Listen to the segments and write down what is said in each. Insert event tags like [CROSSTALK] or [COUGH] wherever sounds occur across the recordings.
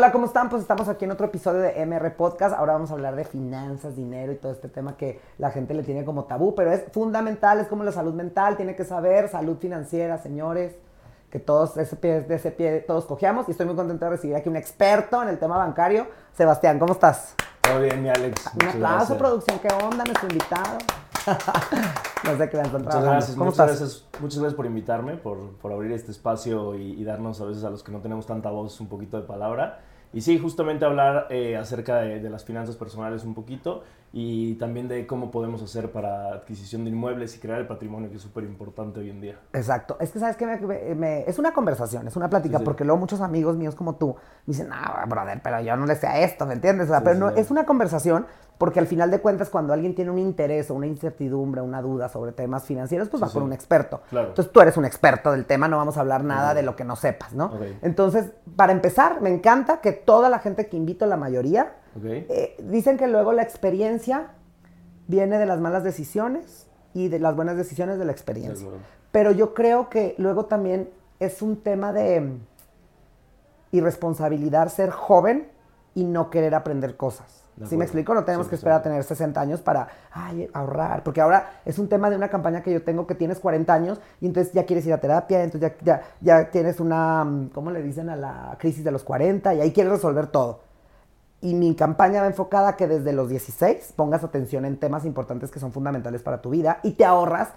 Hola, ¿cómo están? Pues estamos aquí en otro episodio de MR Podcast. Ahora vamos a hablar de finanzas, dinero y todo este tema que la gente le tiene como tabú, pero es fundamental, es como la salud mental, tiene que saber, salud financiera, señores, que todos ese pie, de ese pie todos cojeamos y estoy muy contento de recibir aquí un experto en el tema bancario. Sebastián, ¿cómo estás? Todo bien, mi Alex. Un aplauso, producción, ¿qué onda? Nuestro invitado. [LAUGHS] no sé qué me Muchas gracias, ¿Cómo muchas estás? Gracias, muchas gracias por invitarme, por, por abrir este espacio y, y, darnos a veces a los que no tenemos tanta voz un poquito de palabra. Y sí, justamente hablar eh, acerca de, de, las finanzas personales un poquito y también de cómo podemos hacer para adquisición de inmuebles y crear el patrimonio, que es súper importante hoy en día. Exacto. Es que, ¿sabes qué? Me, es una conversación, es una plática, porque luego muchos amigos míos como tú me dicen, no, brother, pero yo no le sé a esto, ¿me entiendes? O sea, pero no, es una conversación porque al final de cuentas, cuando alguien tiene un interés o una incertidumbre, una duda sobre temas financieros, pues va con un experto. Entonces tú eres un experto del tema, no vamos a hablar nada de lo que no sepas, ¿no? Entonces, para empezar, me encanta que toda la gente que invito, la mayoría, eh, dicen que luego la experiencia viene de las malas decisiones y de las buenas decisiones de la experiencia. Pero yo creo que luego también es un tema de mm, irresponsabilidad ser joven y no querer aprender cosas. ¿Sí me explico? No tenemos que esperar a tener 60 años para ahorrar, porque ahora es un tema de una campaña que yo tengo que tienes 40 años y entonces ya quieres ir a terapia, entonces ya, ya, tienes una, mm, ¿cómo le dicen? A la crisis de los 40 y ahí quieres resolver todo. Y mi campaña va enfocada a que desde los 16 pongas atención en temas importantes que son fundamentales para tu vida y te ahorras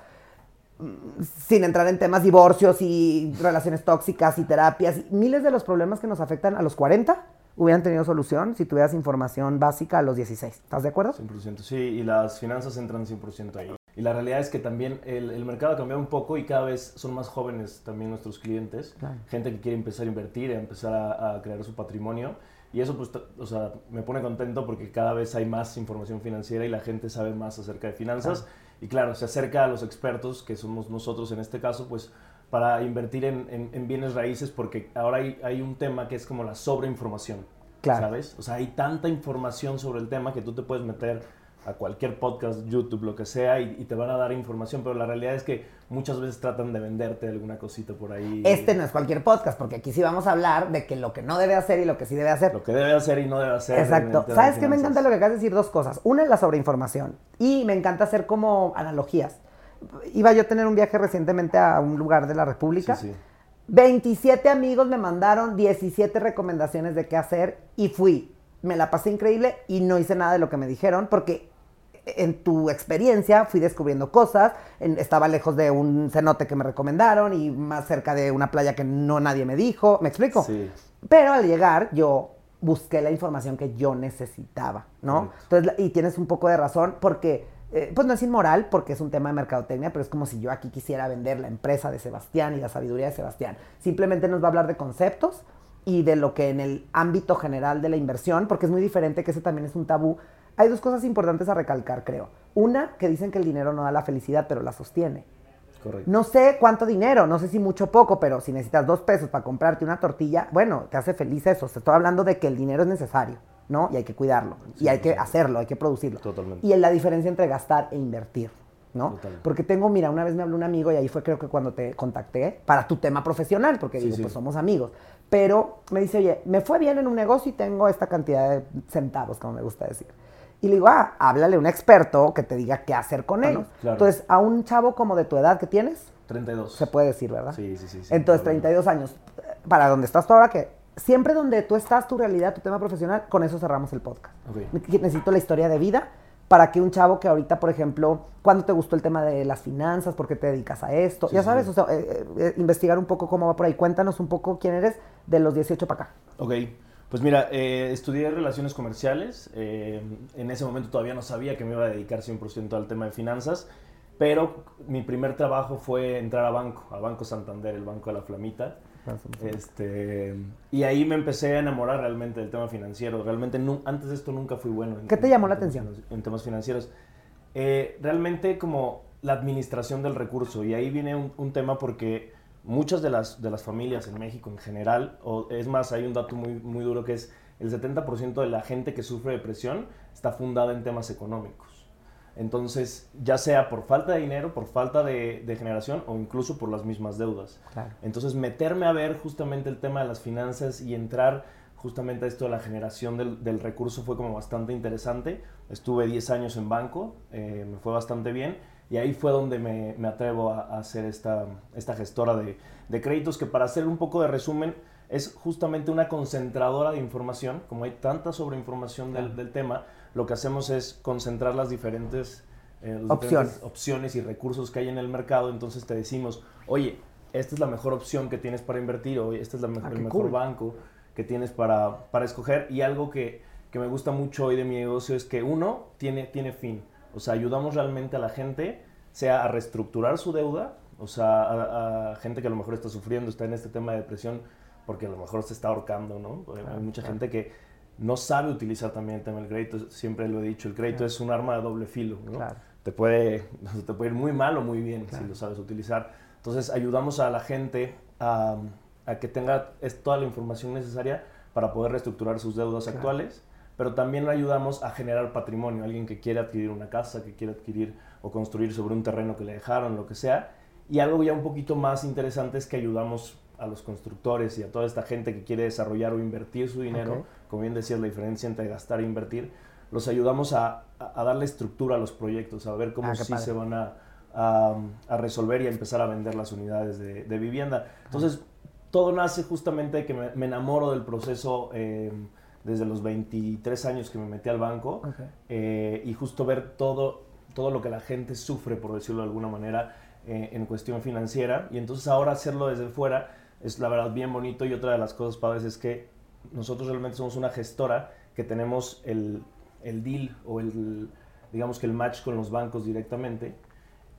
mm, sin entrar en temas divorcios y relaciones tóxicas y terapias, miles de los problemas que nos afectan a los 40 hubieran tenido solución si tuvieras información básica a los 16. ¿Estás de acuerdo? 100%, sí, y las finanzas entran 100% ahí. Y la realidad es que también el, el, mercado ha cambiado un poco y cada vez son más jóvenes también nuestros clientes, gente que quiere empezar a invertir, a empezar a, crear su patrimonio. Y eso, pues, o sea, me pone contento porque cada vez hay más información financiera y la gente sabe más acerca de finanzas. Y claro, se acerca a los expertos, que somos nosotros en este caso, pues para invertir en, en, bienes raíces porque ahora hay, hay, un tema que es como la sobreinformación. Claro. ¿Sabes? O sea, hay tanta información sobre el tema que tú te puedes meter a cualquier podcast, YouTube, lo que sea, y, te van a dar información, pero la realidad es que muchas veces tratan de venderte alguna cosita por ahí. Este no es cualquier podcast, porque aquí sí vamos a hablar de que lo que no debe hacer y lo que sí debe hacer. Lo que debe hacer y no debe hacer. Exacto. ¿Sabes qué? Me encanta lo que acabas de decir, dos cosas. Una es la sobreinformación, y me encanta hacer como analogías. Iba yo a tener un viaje recientemente a un lugar de la República. Sí, sí. 27 amigos me mandaron 17 recomendaciones de qué hacer y fui. Me la pasé increíble y no hice nada de lo que me dijeron porque en tu experiencia fui descubriendo cosas, estaba lejos de un cenote que me recomendaron y más cerca de una playa que no nadie me dijo, ¿me explico? Sí. Pero al llegar yo busqué la información que yo necesitaba, ¿no? Entonces, y tienes un poco de razón porque, eh, pues no es inmoral porque es un tema de mercadotecnia, pero es como si yo aquí quisiera vender la empresa de Sebastián y la sabiduría de Sebastián. Simplemente nos va a hablar de conceptos y de lo que en el ámbito general de la inversión, porque es muy diferente, que ese también es un tabú, hay dos cosas importantes a recalcar, creo. Una, que dicen que el dinero no da la felicidad, pero la sostiene. Correcto. No sé cuánto dinero, no sé si mucho o poco, pero si necesitas dos pesos para comprarte una tortilla, bueno, te hace feliz eso. Te estoy hablando de que el dinero es necesario, ¿no? Y hay que cuidarlo, y hay que hacerlo, hay que producirlo. Totalmente. Y es la diferencia entre gastar e invertir. ¿no? Porque tengo, mira, una vez me habló un amigo y ahí fue creo que cuando te contacté para tu tema profesional, porque digo, pues somos amigos. Pero me dice, oye, me fue bien en un negocio y tengo esta cantidad de centavos, como me gusta decir. Y le digo, ah, háblale a un experto que te diga qué hacer con él. Entonces, a un chavo como de tu edad que tienes. 32. Se puede decir, ¿verdad? Sí, sí, sí. Entonces, 32 años. Para donde estás tú ahora, que siempre donde tú estás, tu realidad, tu tema profesional, con eso cerramos el podcast. Necesito la historia de vida para que un chavo que ahorita, por ejemplo, ¿cuándo te gustó el tema de las finanzas? ¿Por qué te dedicas a esto? ya sabes, o sea, eh, eh, eh, investigar un poco cómo va por ahí. Cuéntanos un poco quién eres de los 18 para acá. Ok. Pues mira, eh, estudié relaciones comerciales. Eh, en ese momento todavía no sabía que me iba a dedicar 100% al tema de finanzas, pero mi primer trabajo fue entrar a banco, a Banco Santander, el banco de la Flamita. Este, y ahí me empecé a enamorar realmente del tema financiero. Realmente antes de esto nunca fui bueno. ¿Qué te llamó la atención? En temas financieros. Eh, realmente como la administración del recurso. Y ahí viene un, un tema porque muchas de las, de las familias en México en general, o es más, hay un dato muy, muy duro que es el 70% de la gente que sufre depresión está fundada en temas económicos. Entonces, ya sea por falta de dinero, por falta de, generación o incluso por las mismas deudas. Entonces, meterme a ver justamente el tema de las finanzas y entrar justamente esto de la generación del, recurso fue como bastante interesante. Estuve 10 años en banco, eh, me fue bastante bien y ahí fue donde me, atrevo a, hacer esta, esta gestora de, de, créditos que para hacer un poco de resumen es justamente una concentradora de información, como hay tanta sobreinformación del, del tema, lo que hacemos es concentrar las diferentes, eh, opciones. opciones y recursos que hay en el mercado, entonces te decimos, oye, esta es la mejor opción que tienes para invertir, o este es la mejor, ah, el mejor banco que tienes para, para escoger. Y algo que, que, me gusta mucho hoy de mi negocio es que uno tiene, tiene fin. O sea, ayudamos realmente a la gente, sea a reestructurar su deuda, o sea, a, gente que a lo mejor está sufriendo, está en este tema de depresión, porque a lo mejor se está ahorcando, ¿no? Hay mucha gente que no sabe utilizar también el tema del crédito, siempre lo he dicho, el crédito es un arma de doble filo, ¿no? Te, puede, [LAUGHS] te puede ir muy mal o muy bien si lo sabes utilizar. Entonces ayudamos a la gente a a que tenga toda la información necesaria para poder reestructurar sus deudas actuales, pero también ayudamos a generar patrimonio, alguien que quiere adquirir una casa, que quiere adquirir o construir sobre un terreno que le dejaron, lo que sea. Y algo ya un poquito más interesante es que ayudamos a los constructores y a toda esta gente que quiere desarrollar o invertir su dinero, como bien decías, la diferencia entre gastar e invertir, los ayudamos a, darle estructura a los proyectos, a ver cómo ah, sí se van a, a, resolver y a empezar a vender las unidades de, de vivienda. Entonces, todo nace justamente de que me, enamoro del proceso em, desde los 23 años que me metí al banco eh, y justo ver todo, todo lo que la gente sufre, por decirlo de alguna manera, eh, en cuestión financiera. Y entonces ahora hacerlo desde fuera es la verdad bien bonito y otra de las cosas padres es que nosotros realmente somos una gestora que tenemos el, el deal o el, digamos que el match con los bancos directamente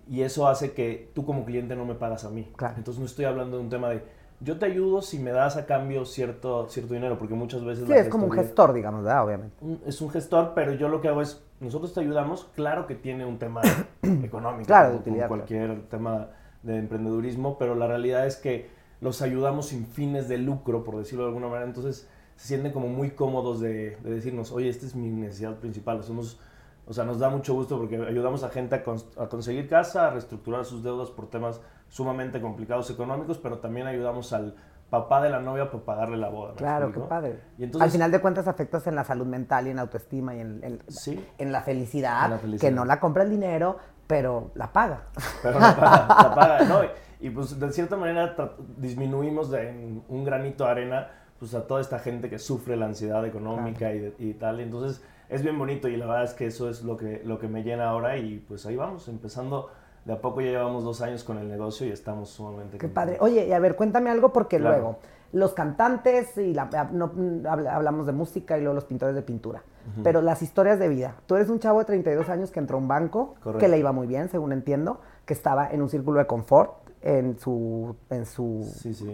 y eso hace que tú como cliente no me pagas a mí. Entonces no estoy hablando de un tema de yo te ayudo si me das a cambio cierto, cierto dinero, porque muchas veces... Sí, es como un gestor, digamos, ¿verdad? Obviamente. es un gestor, pero yo lo que hago es, nosotros te ayudamos, claro que tiene un tema [COUGHS] económico, claro, como, cualquier tema de emprendedurismo, pero la realidad es que los ayudamos sin fines de lucro, por decirlo de alguna manera, entonces se sienten como muy cómodos de, decirnos, oye, esta es mi necesidad principal, somos... O sea, nos da mucho gusto porque ayudamos a gente a, a conseguir casa, a reestructurar sus deudas por temas sumamente complicados económicos, pero también ayudamos al papá de la novia para pagarle la boda. Claro, qué padre. Y entonces, al final de cuentas afectas en la salud mental y en la autoestima y en, en, la, felicidad, que no la compra el dinero, pero la paga. Pero la paga, [LAUGHS] la paga, ¿no? Y, pues de cierta manera disminuimos de un granito de arena pues a toda esta gente que sufre la ansiedad económica y, y, tal. Entonces es bien bonito y la verdad es que eso es lo que, lo que me llena ahora y pues ahí vamos, empezando de a poco ya llevamos dos años con el negocio y estamos sumamente... Qué padre. Oye, y a ver, cuéntame algo porque luego los cantantes y la, no, hablamos de música y luego los pintores de pintura, pero las historias de vida. Tú eres un chavo de 32 años que entró a un banco, que le iba muy bien, según entiendo, que estaba en un círculo de confort en su, en su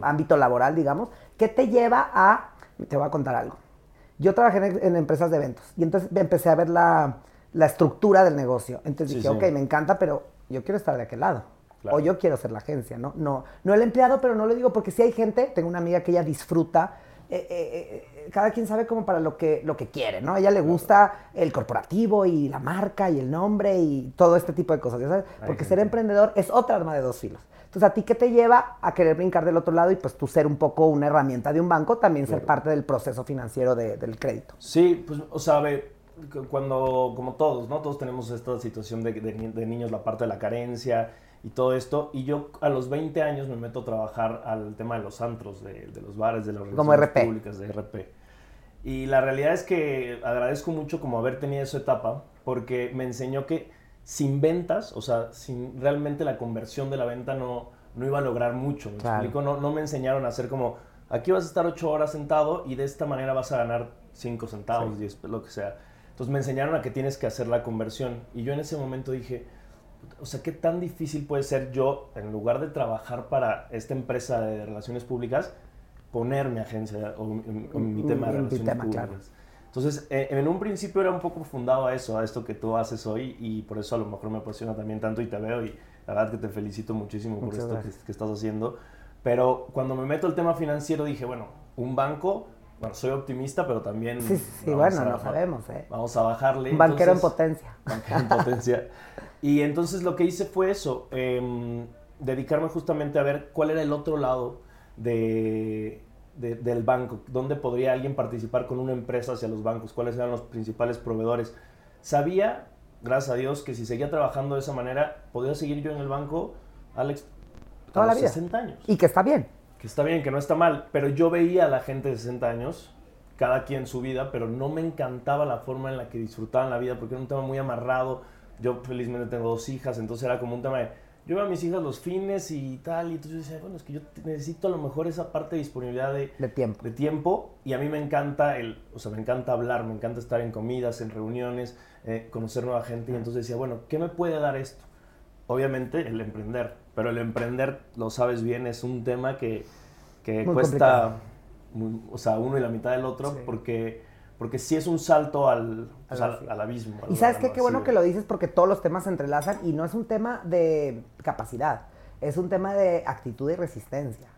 ámbito laboral, digamos. ¿Qué te lleva a... Te voy a contar algo. Yo trabajé en, empresas de eventos y entonces empecé a ver la, la estructura del negocio. Entonces dije, ok, me encanta, pero yo quiero estar de aquel lado. O yo quiero ser la agencia, ¿no? No, no el empleado, pero no lo digo porque si hay gente, tengo una amiga que ella disfruta, eh, eh, eh, cada quien sabe como para lo que, lo que quiere, ¿no? A ella le gusta el corporativo y la marca y el nombre y todo este tipo de cosas, ¿sabes? Porque ser emprendedor es otra arma de dos filos. Entonces, ¿a ti qué te lleva a querer brincar del otro lado y pues tú ser un poco una herramienta de un banco, también ser parte del proceso financiero del crédito? Sí, pues, o sea, cuando, como todos, ¿no? Todos tenemos esta situación de, de, niños, la parte de la carencia y todo esto. Y yo a los 20 años me meto a trabajar al tema de los antros, de, de los bares, de las relaciones públicas, de RP. Y la realidad es que agradezco mucho como haber tenido esa etapa, porque me enseñó que sin ventas, o sea, sin realmente la conversión de la venta no, no iba a lograr mucho. ¿Me explico? No, no me enseñaron a hacer como, aquí vas a estar 8 horas sentado y de esta manera vas a ganar 5 centavos, 10, lo que sea entonces me enseñaron a que tienes que hacer la conversión. Y yo en ese momento dije, o sea, ¿qué tan difícil puede ser yo, en lugar de trabajar para esta empresa de relaciones públicas, poner mi agencia o, mi, tema de relaciones públicas? Entonces, eh, en un principio era un poco fundado a eso, a esto que tú haces hoy, y por eso a lo mejor me apasiona también tanto y te veo, y la verdad que te felicito muchísimo por esto que, que, estás haciendo. Pero cuando me meto el tema financiero dije, bueno, un banco bueno, soy optimista, pero también... Sí, sí, bueno, no sabemos, ¿eh? Vamos a bajarle. Banquero en potencia. [LAUGHS] Banquero en potencia. y entonces lo que hice fue eso, em, dedicarme justamente a ver cuál era el otro lado de, del banco, dónde podría alguien participar con una empresa hacia los bancos, cuáles eran los principales proveedores. Sabía, gracias a Dios, que si seguía trabajando de esa manera, podía seguir yo en el banco, Alex, a Toda los la vida. 60 años. Y que está bien. Que está bien, que no está mal, pero yo veía a la gente de 60 años, cada quien su vida, pero no me encantaba la forma en la que disfrutaban la vida, porque era un tema muy amarrado. Yo felizmente tengo dos hijas, entonces era como un tema de yo veo a mis hijas los fines y tal, y entonces yo decía, bueno, es que yo necesito a lo mejor esa parte de disponibilidad de, tiempo. de tiempo, y a mí me encanta el, o sea, me encanta hablar, me encanta estar en comidas, en reuniones, eh, conocer nueva gente, y entonces decía, bueno, ¿qué me puede dar esto? Obviamente el emprender, pero el emprender, lo sabes bien, es un tema que, que cuesta, o sea, uno y la mitad del otro, porque porque sí es un salto al, pues, al, abismo. y sabes qué, qué bueno que lo dices porque todos los temas se entrelazan y no es un tema de capacidad, es un tema de actitud y resistencia.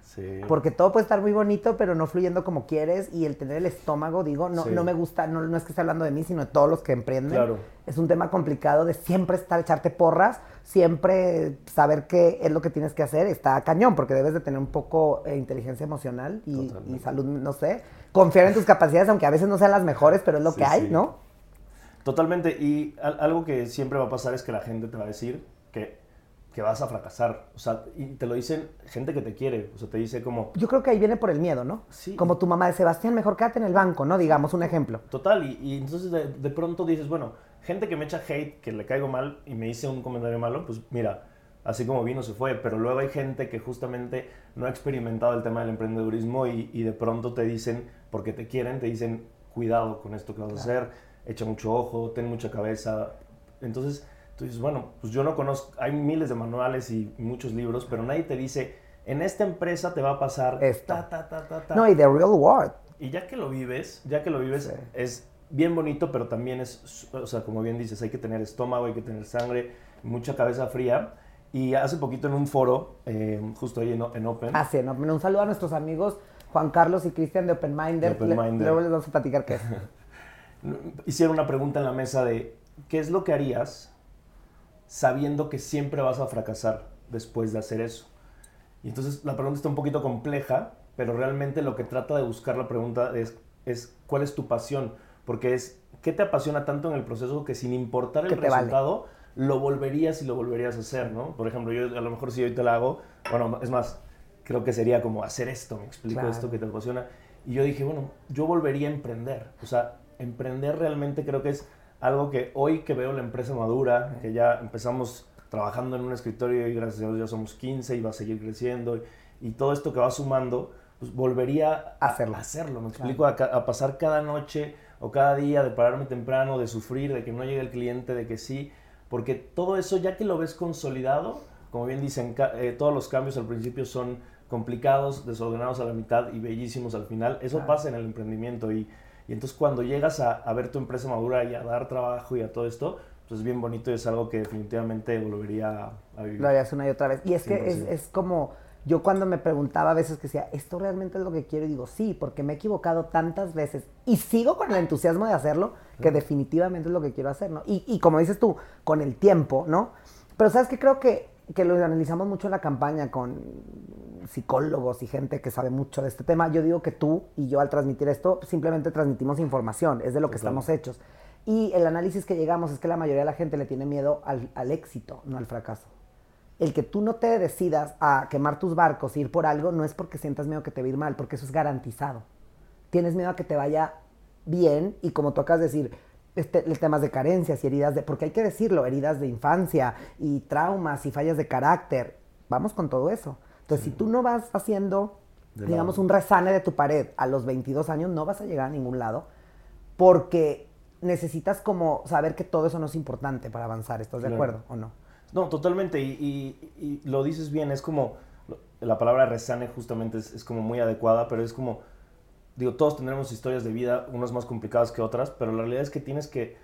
Porque todo puede estar muy bonito, pero no fluyendo como quieres. Y el tener el estómago, digo, no, no me gusta, no, no, es que esté hablando de mí, sino de todos los que emprenden. Claro. Es un tema complicado de siempre estar, echarte porras, siempre saber qué es lo que tienes que hacer. Está cañón, porque debes de tener un poco de inteligencia emocional y, y, salud, no sé. Confiar en tus capacidades, aunque a veces no sean las mejores, pero es lo que hay, ¿no? Totalmente. Y algo que siempre va a pasar es que la gente te va a decir que que vas a fracasar. O sea, y te lo dicen gente que te quiere. O sea, te dice como... Yo creo que ahí viene por el miedo, ¿no? Sí. Como tu mamá de Sebastián, mejor quédate en el banco, ¿no? Digamos, un ejemplo. Total. Y, entonces de, de, pronto dices, bueno, gente que me echa hate, que le caigo mal y me dice un comentario malo, pues mira, así como vino se fue. Pero luego hay gente que justamente no ha experimentado el tema del emprendedurismo y, y de pronto te dicen, porque te quieren, te dicen, cuidado con esto que vas a hacer, echa mucho ojo, ten mucha cabeza. Entonces Tú dices, bueno, pues yo no conozco, hay miles de manuales y muchos libros, pero nadie te dice, en esta empresa te va a pasar Esto. No, y the real world. Y ya que lo vives, ya que lo vives, es bien bonito, pero también es, o sea, como bien dices, hay que tener estómago, hay que tener sangre, mucha cabeza fría. Y hace poquito en un foro, eh, justo ahí en, en Open. Ah, sí, en Open. Un saludo a nuestros amigos Juan Carlos y Cristian de Open Minded. Open Minded. luego les vamos a platicar qué es. [LAUGHS] Hicieron una pregunta en la mesa de, ¿qué es lo que harías sabiendo que siempre vas a fracasar después de hacer eso. Y entonces la pregunta está un poquito compleja, pero realmente lo que trata de buscar la pregunta es, es ¿cuál es tu pasión? Porque es, ¿qué te apasiona tanto en el proceso que sin importar el resultado, lo volverías y lo volverías a hacer, ¿no? Por ejemplo, yo a lo mejor si hoy te la hago, bueno, es más, creo que sería como hacer esto, me explico esto que te apasiona. Y yo dije, bueno, yo volvería a emprender. O sea, emprender realmente creo que es algo que hoy que veo la empresa madura, que ya empezamos trabajando en un escritorio y gracias a Dios ya somos 15 y va a seguir creciendo y, todo esto que va sumando, pues volvería a hacerlo. hacerlo me explico, a, pasar cada noche o cada día de pararme temprano, de sufrir, de que no llegue el cliente, de que sí, porque todo eso ya que lo ves consolidado, como bien dicen, eh, todos los cambios al principio son complicados, desordenados a la mitad y bellísimos al final, eso pasa en el emprendimiento y y entonces cuando llegas a, ver tu empresa madura y a dar trabajo y a todo esto, pues es bien bonito y es algo que definitivamente volvería a vivir. Lo harías una y otra vez. Y es que es, es, como, yo cuando me preguntaba a veces que decía, ¿esto realmente es lo que quiero? Y digo, sí, porque me he equivocado tantas veces y sigo con el entusiasmo de hacerlo, que definitivamente es lo que quiero hacer, ¿no? Y, y como dices tú, con el tiempo, ¿no? Pero sabes que creo que, que lo analizamos mucho en la campaña con psicólogos y gente que sabe mucho de este tema, yo digo que tú y yo al transmitir esto simplemente transmitimos información, es de lo que estamos hechos. Y el análisis que llegamos es que la mayoría de la gente le tiene miedo al, éxito, no al fracaso. El que tú no te decidas a quemar tus barcos, ir por algo, no es porque sientas miedo que te va a ir mal, porque eso es garantizado. Tienes miedo a que te vaya bien y como tocas decir, este, temas de carencias y heridas de, porque hay que decirlo, heridas de infancia y traumas y fallas de carácter. Vamos con todo eso. Entonces, si tú no vas haciendo, digamos, un resane de tu pared a los 22 años, no vas a llegar a ningún lado porque necesitas como saber que todo eso no es importante para avanzar. ¿Estás de acuerdo o no? No, totalmente. Y, lo dices bien, es como, la palabra resane justamente es, como muy adecuada, pero es como, digo, todos tendremos historias de vida, unas más complicadas que otras, pero la realidad es que tienes que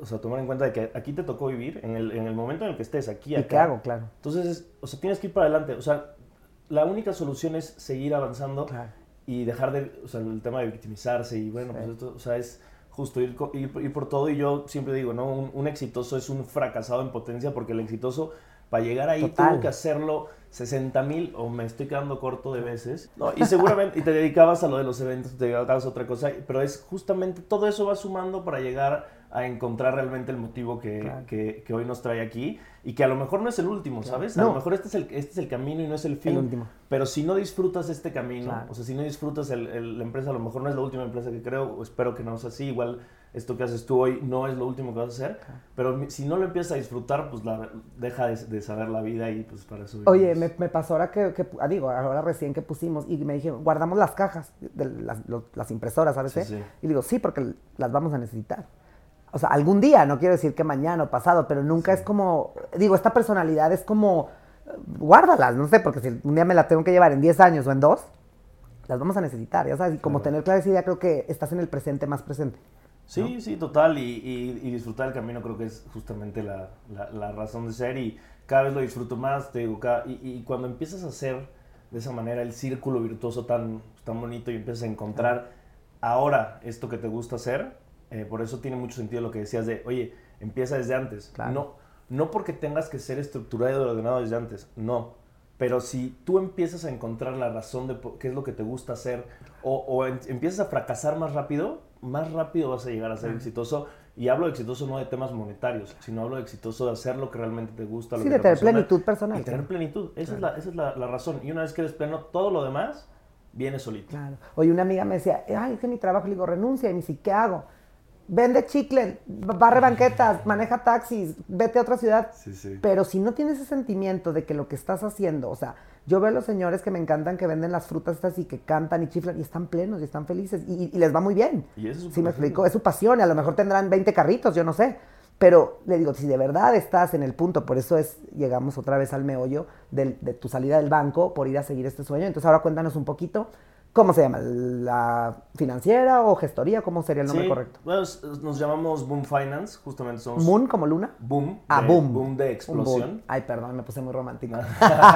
o sea, tomar en cuenta de que aquí te tocó vivir, en el, en el momento en el que estés, aquí, acá. ¿Y qué hago? Claro. Entonces, o sea, tienes que ir para adelante. O sea, la única solución es seguir avanzando y dejar de, o sea, el tema de victimizarse y bueno, pues esto, o sea, es justo ir, ir, por todo y yo siempre digo, ¿no? Un, exitoso es un fracasado en potencia porque el exitoso, para llegar ahí, tuvo que hacerlo 60 mil o me estoy quedando corto de veces. No, y seguramente, y te dedicabas a lo de los eventos, te dedicabas a otra cosa, pero es justamente todo eso va sumando para llegar a encontrar realmente el motivo que, que, que, hoy nos trae aquí y que a lo mejor no es el último, ¿sabes? A lo mejor este es el, este es el camino y no es el fin. El último. Pero si no disfrutas este camino, o sea, si no disfrutas el, la empresa, a lo mejor no es la última empresa que creo, o espero que no sea así, igual esto que haces tú hoy no es lo último que vas a hacer, pero si no lo empiezas a disfrutar, pues la, deja de, saber la vida y pues para eso... Oye, me, me, pasó ahora que, que ah, digo, ahora recién que pusimos y me dijeron, guardamos las cajas, de las, las impresoras, ¿sabes? Y digo, sí, porque las vamos a necesitar. O sea, algún día, no quiero decir que mañana o pasado, pero nunca es como, digo, esta personalidad es como, guárdalas, no sé, porque si un día me la tengo que llevar en 10 años o en 2, las vamos a necesitar, ya sabes, y como tener clara esa idea, creo que estás en el presente más presente. Sí, sí, total. Y, disfrutar el camino creo que es justamente la, razón de ser. Y cada vez lo disfruto más. Te digo, y, cuando empiezas a hacer de esa manera el círculo virtuoso tan, tan bonito y empiezas a encontrar ahora esto que te gusta hacer, eh, por eso tiene mucho sentido lo que decías de, oye, empieza desde antes. No, no porque tengas que ser estructurado y ordenado desde antes, no. Pero si tú empiezas a encontrar la razón de qué es lo que te gusta hacer o, o empiezas a fracasar más rápido, más rápido vas a llegar a ser exitoso. Y hablo de exitoso no de temas monetarios, sino hablo de exitoso de hacer lo que realmente te gusta. sí, de tener plenitud personal. Y tener plenitud. Esa, es, la, esa es la, la, razón. Y una vez que eres pleno, todo lo demás viene solito. Claro. Oye, una amiga me decía, ay, es que mi trabajo, le digo, renuncia. Y me dice, ¿qué hago? Vende chicle, barre banquetas, maneja taxis, vete a otra ciudad. Sí, sí. Pero si no tienes ese sentimiento de que lo que estás haciendo, o sea, yo veo a los señores que me encantan que venden las frutas estas y que cantan y chiflan y están plenos y están felices y, les va muy bien. Y eso es me explico, es su pasión y a lo mejor tendrán 20 carritos, yo no sé. Pero le digo, si de verdad estás en el punto, por eso es, llegamos otra vez al meollo de tu salida del banco por ir a seguir este sueño. Entonces ahora cuéntanos un poquito ¿Cómo se llama? ¿La financiera o gestoría? ¿Cómo sería el nombre correcto? nos llamamos Boom Finance, justamente somos... ¿Moon como luna? Boom. Ah, boom. Boom de explosión. Ay, perdón, me puse muy romántico.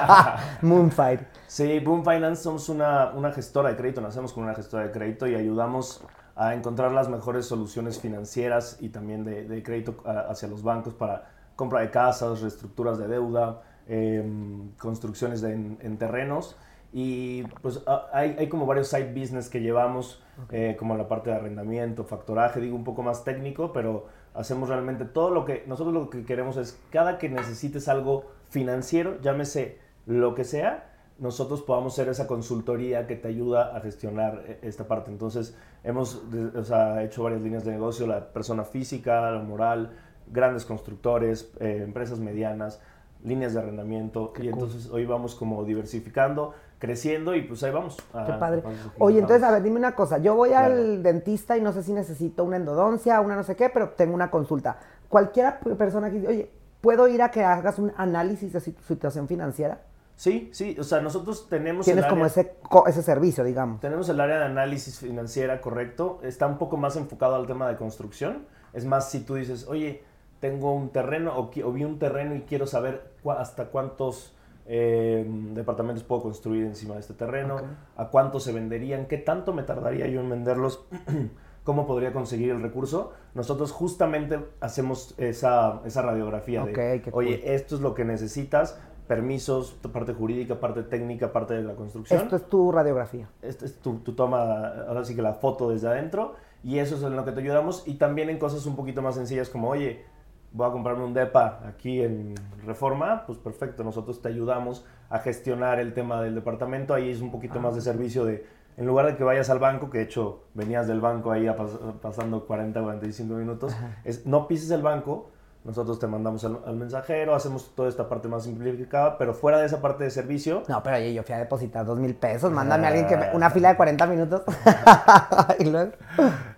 [LAUGHS] Moonfight. Sí, Boom Finance somos una, una gestora de crédito, nacemos con una gestora de crédito y ayudamos a encontrar las mejores soluciones financieras y también de, crédito hacia los bancos para compra de casas, reestructuras de deuda, em, construcciones en terrenos y pues hay, hay, como varios side business que llevamos, eh, como la parte de arrendamiento, factoraje, digo un poco más técnico, pero hacemos realmente todo lo que nosotros lo que queremos es cada que necesites algo financiero, llámese lo que sea, nosotros podamos ser esa consultoría que te ayuda a gestionar eh, esta parte. Entonces, hemos o sea, hecho varias líneas de negocio, la persona física, la moral, grandes constructores, eh, empresas medianas, líneas de arrendamiento. y entonces hoy vamos como diversificando creciendo y pues ahí vamos. Qué padre. Oye, entonces, a ver, dime una cosa. Yo voy al dentista y no sé si necesito una endodoncia, una no sé qué, pero tengo una consulta. Cualquier persona que dice, oye, ¿puedo ir a que hagas un análisis de tu situación financiera? Sí, sí, o sea, nosotros tenemos... Tienes como ese, ese servicio, digamos. Tenemos el área de análisis financiera, correcto. Está un poco más enfocado al tema de construcción. Es más, si tú dices, oye, tengo un terreno o, o vi un terreno y quiero saber hasta cuántos Em, departamentos puedo construir encima de este terreno, a cuánto se venderían, qué tanto me tardaría yo en venderlos, [CLEARS THROAT] cómo podría conseguir el recurso. Nosotros justamente hacemos esa, esa radiografía de, oye, esto es lo que necesitas, permisos, parte jurídica, parte técnica, parte de la construcción. Esto es tu radiografía. Esto es tu, tu toma, ahora sí que la foto desde adentro, y eso es en lo que te ayudamos, y también en cosas un poquito más sencillas como, oye, voy a comprarme un DEPA aquí en Reforma, pues perfecto, nosotros te ayudamos a gestionar el tema del departamento, ahí es un poquito más de ah, servicio de, en lugar de que vayas al banco, que de hecho venías del banco ahí pasando 40, 45 minutos, es no pises el banco, nosotros te mandamos al, mensajero, hacemos toda esta parte más simplificada, pero fuera de esa parte de servicio. No, pero oye, yo fui a depositar dos mil pesos, mándame a alguien que. una fila de 40 minutos. [LAUGHS]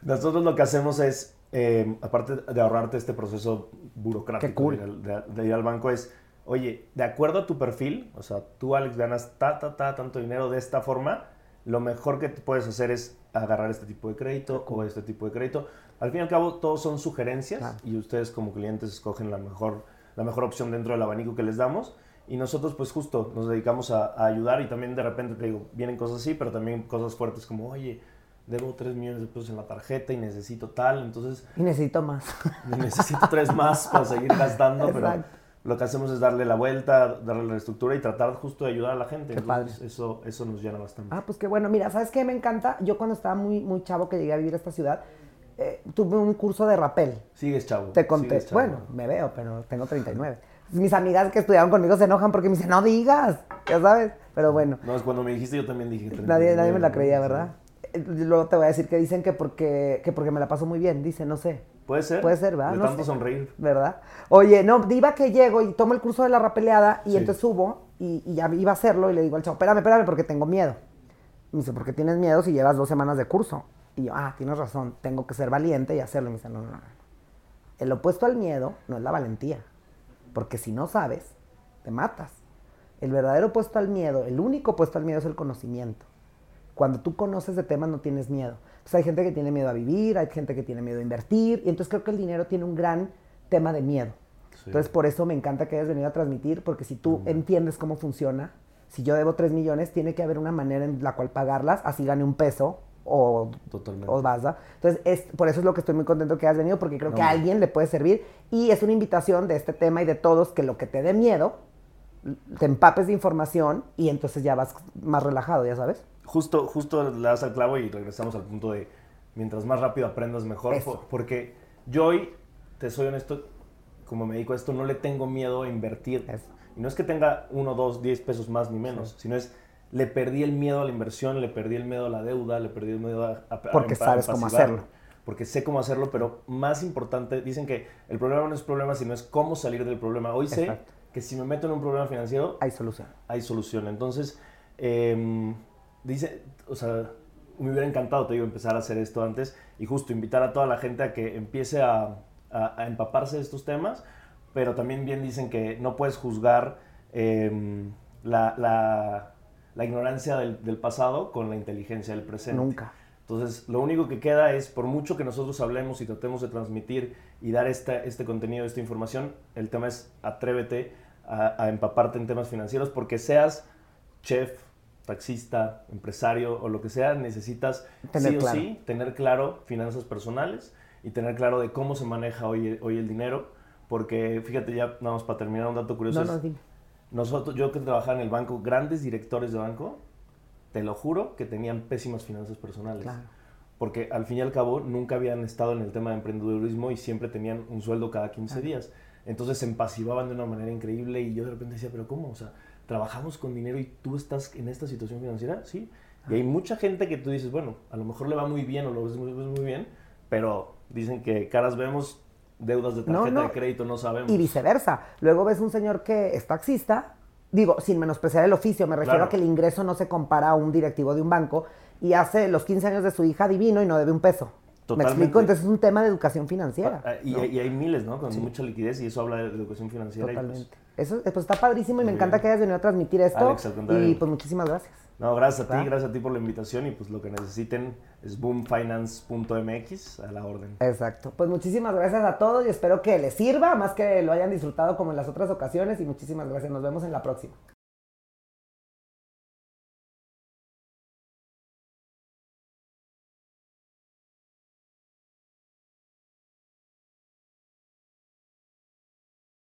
Nosotros lo que hacemos es eh, aparte de ahorrarte este proceso burocrático de, ir al banco, es, oye, de acuerdo a tu perfil, o sea, tú, Alex, ganas ta, ta, ta, tanto dinero de esta forma, lo mejor que puedes hacer es agarrar este tipo de crédito o este tipo de crédito. Al fin y al cabo, todos son sugerencias y ustedes como clientes escogen la mejor, la mejor opción dentro del abanico que les damos. Y nosotros, pues justo, nos dedicamos a, a ayudar y también de repente, te digo, vienen cosas así, pero también cosas fuertes como, oye, debo 3 millones de pesos en la tarjeta y necesito tal, entonces... Y necesito más. [LAUGHS] necesito tres más para seguir gastando, pero, lo que hacemos es darle la vuelta, darle la estructura y tratar justo de ayudar a la gente. Qué padre. Eso, eso nos llena bastante. Ah, pues qué bueno. Mira, ¿sabes qué me encanta? Yo cuando estaba muy, muy chavo que llegué a vivir a esta ciudad, eh, tuve un curso de rapel. Sigues chavo. Te conté. Bueno, me veo, pero tengo 39. Mis amigas que estudiaron conmigo se enojan porque me dicen, no digas, ya sabes. Pero bueno. No, es cuando me dijiste yo también dije. Nadie, nadie me la creía, ¿verdad? Luego te voy a decir que dicen que porque, que porque me la paso muy bien, dice, no sé. Puede ser. Puede ser, ¿verdad? De tanto sonreír. ¿Verdad? Oye, no, iba que llego y tomo el curso de la rapeleada y entonces subo y, y, ya iba a hacerlo y le digo al chavo, espérame, espérame porque tengo miedo. Y me dice, ¿por qué tienes miedo si llevas dos semanas de curso? Y yo, ah, tienes razón, tengo que ser valiente y hacerlo. Y me dice, no, no, no. El opuesto al miedo no es la valentía. Porque si no sabes, te matas. El verdadero opuesto al miedo, el único opuesto al miedo es el conocimiento. Cuando tú conoces de temas no tienes miedo. Entonces hay gente que tiene miedo a vivir, hay gente que tiene miedo a invertir, y entonces creo que el dinero tiene un gran tema de miedo. Entonces por eso me encanta que hayas venido a transmitir, porque si tú entiendes cómo funciona, si yo debo 3 millones, tiene que haber una manera en la cual pagarlas, así gane un peso o, Totalmente. o Entonces, es, por eso es lo que estoy muy contento que hayas venido, porque creo que a alguien le puede servir. Y es una invitación de este tema y de todos que lo que te dé miedo, te empapes de información y entonces ya vas más relajado, ya sabes justo, justo le das al clavo y regresamos al punto de mientras más rápido aprendas mejor. Porque yo hoy, te soy honesto, como me dedico a esto, no le tengo miedo a invertir. Y no es que tenga uno, dos, diez pesos más ni menos, sino es le perdí el miedo a la inversión, le perdí el miedo a la deuda, le perdí el miedo a... a porque sabes cómo hacerlo. Porque sé cómo hacerlo, pero más importante, dicen que el problema no es problema, sino es cómo salir del problema. Hoy sé que si me meto en un problema financiero... Hay solución. Hay solución. Entonces, eh, dice, o sea, me hubiera encantado, te digo, empezar a hacer esto antes y justo invitar a toda la gente a que empiece a, empaparse de estos temas, pero también bien dicen que no puedes juzgar em, la, ignorancia del, pasado con la inteligencia del presente. Nunca. Entonces, lo único que queda es, por mucho que nosotros hablemos y tratemos de transmitir y dar este, este contenido, esta información, el tema es atrévete a, a empaparte en temas financieros porque seas chef, taxista, empresario o lo que sea, necesitas sí o sí tener claro finanzas personales y tener claro de cómo se maneja hoy, hoy el dinero. Porque fíjate, ya nada más para terminar un dato curioso. No, no, Nosotros, yo que trabajaba en el banco, grandes directores de banco, te lo juro que tenían pésimas finanzas personales. Porque al fin y al cabo nunca habían estado en el tema de emprendedurismo y siempre tenían un sueldo cada 15 días. Entonces se empasivaban de una manera increíble y yo de repente decía, pero ¿cómo? O sea, trabajamos con dinero y tú estás en esta situación financiera, sí. Y hay mucha gente que tú dices, bueno, a lo mejor le va muy bien o lo ves muy, muy bien, pero dicen que caras vemos, deudas de tarjeta de crédito no sabemos. Y viceversa. Luego ves un señor que es taxista, digo, sin menospreciar el oficio, me refiero a que el ingreso no se compara a un directivo de un banco y hace los 15 años de su hija divino y no debe un peso. ¿Me explico? Entonces es un tema de educación financiera. Ah, y, hay miles, ¿no? Con mucha liquidez y eso habla de educación financiera. Pues Totalmente. eso pues está padrísimo y me encanta que hayas venido a transmitir esto. y pues muchísimas gracias. No, gracias a ti, gracias a ti por la invitación y pues lo que necesiten es boomfinance.mx a la orden. Exacto. Pues muchísimas gracias a todos y espero que les sirva, más que lo hayan disfrutado como en las otras ocasiones y muchísimas gracias. Nos vemos en la próxima.